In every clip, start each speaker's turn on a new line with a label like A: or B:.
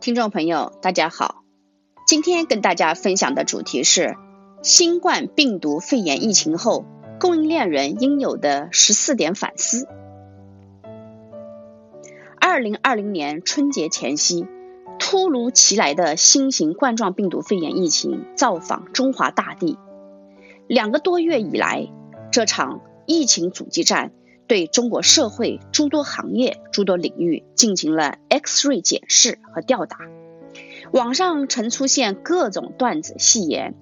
A: 听众朋友，大家好，今天跟大家分享的主题是新冠病毒肺炎疫情后供应链人应有的十四点反思。二零二零年春节前夕，突如其来的新型冠状病毒肺炎疫情造访中华大地。两个多月以来，这场疫情阻击战对中国社会诸多行业、诸多领域进行了 X-ray 检视和吊打。网上曾出现各种段子戏言：“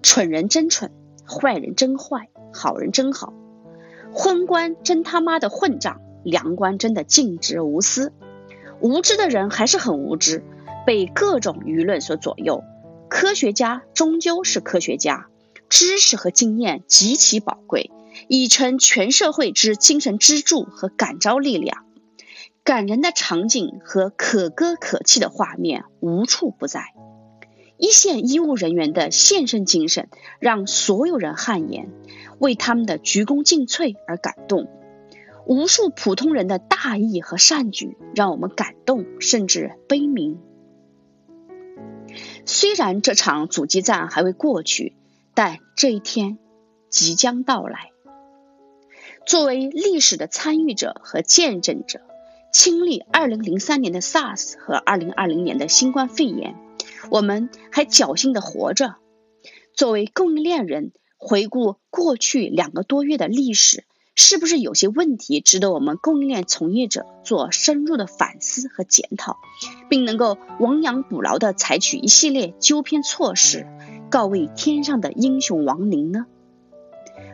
A: 蠢人真蠢，坏人真坏，好人真好，昏官真他妈的混账。”良官真的尽职无私，无知的人还是很无知，被各种舆论所左右。科学家终究是科学家，知识和经验极其宝贵，已成全社会之精神支柱和感召力量。感人的场景和可歌可泣的画面无处不在，一线医务人员的献身精神让所有人汗颜，为他们的鞠躬尽瘁而感动。无数普通人的大义和善举，让我们感动，甚至悲鸣。虽然这场阻击战还未过去，但这一天即将到来。作为历史的参与者和见证者，经历2003年的 SARS 和2020年的新冠肺炎，我们还侥幸的活着。作为供应链人，回顾过去两个多月的历史。是不是有些问题值得我们供应链从业者做深入的反思和检讨，并能够亡羊补牢的采取一系列纠偏措施，告慰天上的英雄亡灵呢？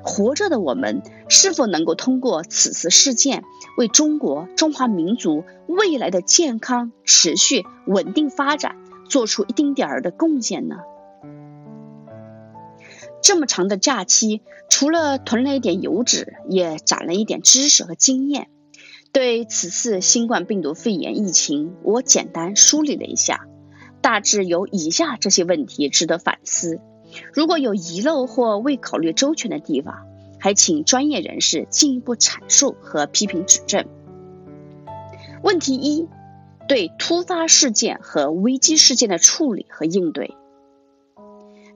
A: 活着的我们是否能够通过此次事件，为中国中华民族未来的健康持续稳定发展做出一丁点儿的贡献呢？这么长的假期，除了囤了一点油脂，也攒了一点知识和经验。对此次新冠病毒肺炎疫情，我简单梳理了一下，大致有以下这些问题值得反思。如果有遗漏或未考虑周全的地方，还请专业人士进一步阐述和批评指正。问题一：对突发事件和危机事件的处理和应对，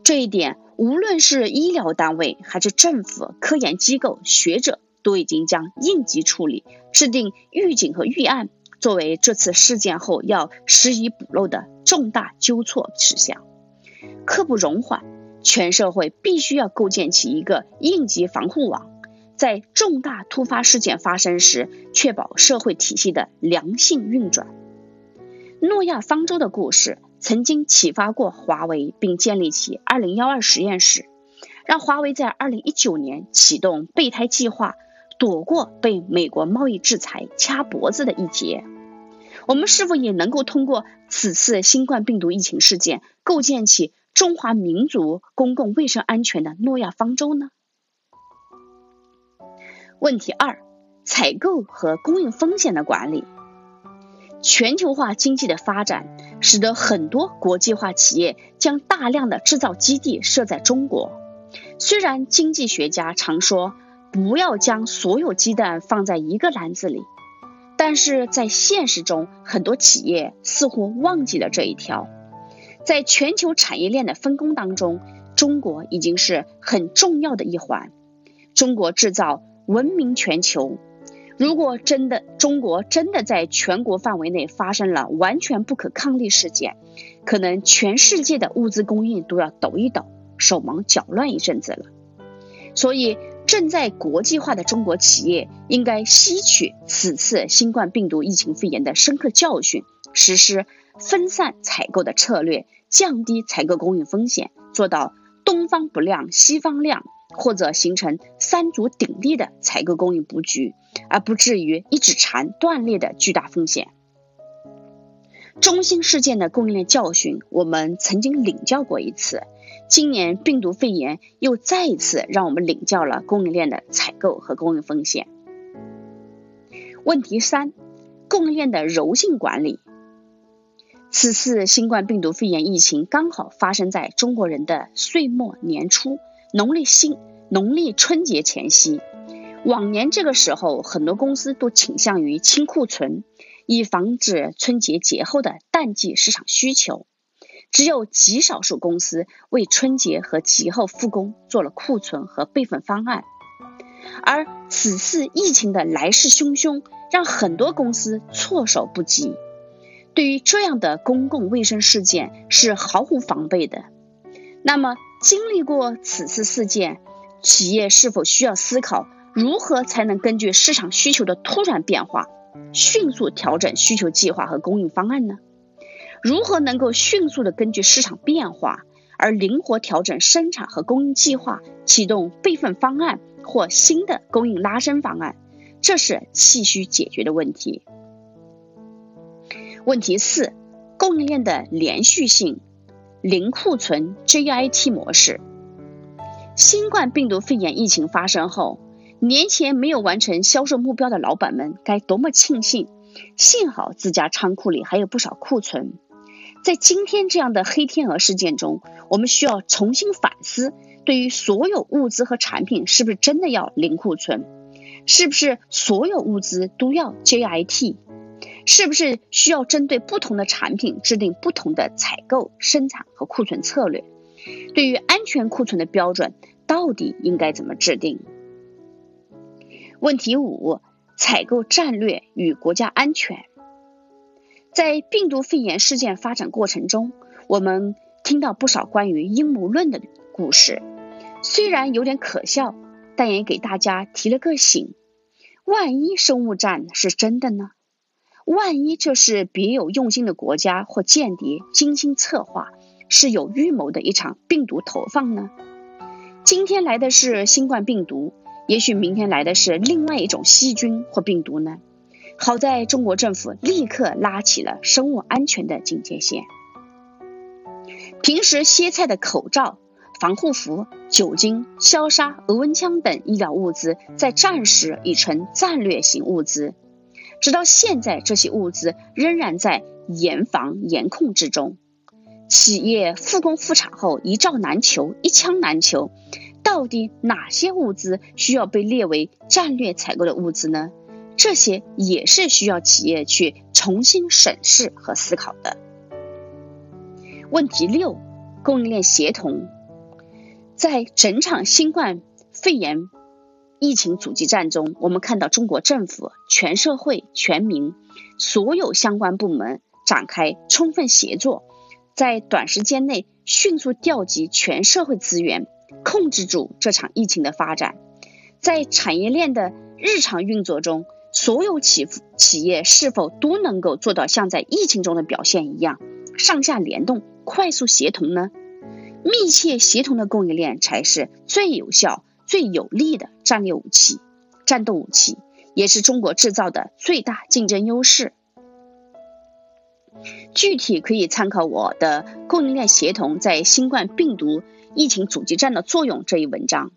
A: 这一点。无论是医疗单位还是政府、科研机构、学者，都已经将应急处理、制定预警和预案作为这次事件后要施以补漏的重大纠错事项。刻不容缓，全社会必须要构建起一个应急防护网，在重大突发事件发生时，确保社会体系的良性运转。诺亚方舟的故事。曾经启发过华为，并建立起二零幺二实验室，让华为在二零一九年启动备胎计划，躲过被美国贸易制裁掐脖子的一劫。我们是否也能够通过此次新冠病毒疫情事件，构建起中华民族公共卫生安全的诺亚方舟呢？问题二：采购和供应风险的管理。全球化经济的发展，使得很多国际化企业将大量的制造基地设在中国。虽然经济学家常说不要将所有鸡蛋放在一个篮子里，但是在现实中，很多企业似乎忘记了这一条。在全球产业链的分工当中，中国已经是很重要的一环。中国制造闻名全球。如果真的中国真的在全国范围内发生了完全不可抗力事件，可能全世界的物资供应都要抖一抖，手忙脚乱一阵子了。所以，正在国际化的中国企业应该吸取此次新冠病毒疫情肺炎的深刻教训，实施分散采购的策略，降低采购供应风险，做到东方不亮西方亮。或者形成三足鼎立的采购供应布局，而不至于一指禅断裂的巨大风险。中兴事件的供应链教训，我们曾经领教过一次。今年病毒肺炎又再一次让我们领教了供应链的采购和供应风险。问题三：供应链的柔性管理。此次新冠病毒肺炎疫情刚好发生在中国人的岁末年初。农历新农历春节前夕，往年这个时候，很多公司都倾向于清库存，以防止春节节后的淡季市场需求。只有极少数公司为春节和节后复工做了库存和备份方案，而此次疫情的来势汹汹，让很多公司措手不及。对于这样的公共卫生事件是毫无防备的。那么，经历过此次事件，企业是否需要思考如何才能根据市场需求的突然变化，迅速调整需求计划和供应方案呢？如何能够迅速的根据市场变化而灵活调整生产和供应计划，启动备份方案或新的供应拉伸方案？这是气需解决的问题。问题四：供应链的连续性，零库存 JIT 模式。新冠病毒肺炎疫情发生后，年前没有完成销售目标的老板们该多么庆幸！幸好自家仓库里还有不少库存。在今天这样的黑天鹅事件中，我们需要重新反思：对于所有物资和产品，是不是真的要零库存？是不是所有物资都要 JIT？是不是需要针对不同的产品制定不同的采购、生产和库存策略？对于安全库存的标准，到底应该怎么制定？问题五：采购战略与国家安全。在病毒肺炎事件发展过程中，我们听到不少关于阴谋论的故事，虽然有点可笑，但也给大家提了个醒：万一生物战是真的呢？万一这是别有用心的国家或间谍精心策划、是有预谋的一场病毒投放呢？今天来的是新冠病毒，也许明天来的是另外一种细菌或病毒呢？好在中国政府立刻拉起了生物安全的警戒线。平时歇菜的口罩、防护服、酒精、消杀、额温枪等医疗物资，在战时已成战略性物资。直到现在，这些物资仍然在严防严控之中。企业复工复产后一照难求，一枪难求。到底哪些物资需要被列为战略采购的物资呢？这些也是需要企业去重新审视和思考的。问题六：供应链协同。在整场新冠肺炎。疫情阻击战中，我们看到中国政府、全社会、全民、所有相关部门展开充分协作，在短时间内迅速调集全社会资源，控制住这场疫情的发展。在产业链的日常运作中，所有企企业是否都能够做到像在疫情中的表现一样，上下联动、快速协同呢？密切协同的供应链才是最有效。最有力的战略武器、战斗武器，也是中国制造的最大竞争优势。具体可以参考我的《供应链协同在新冠病毒疫情阻击战的作用》这一文章。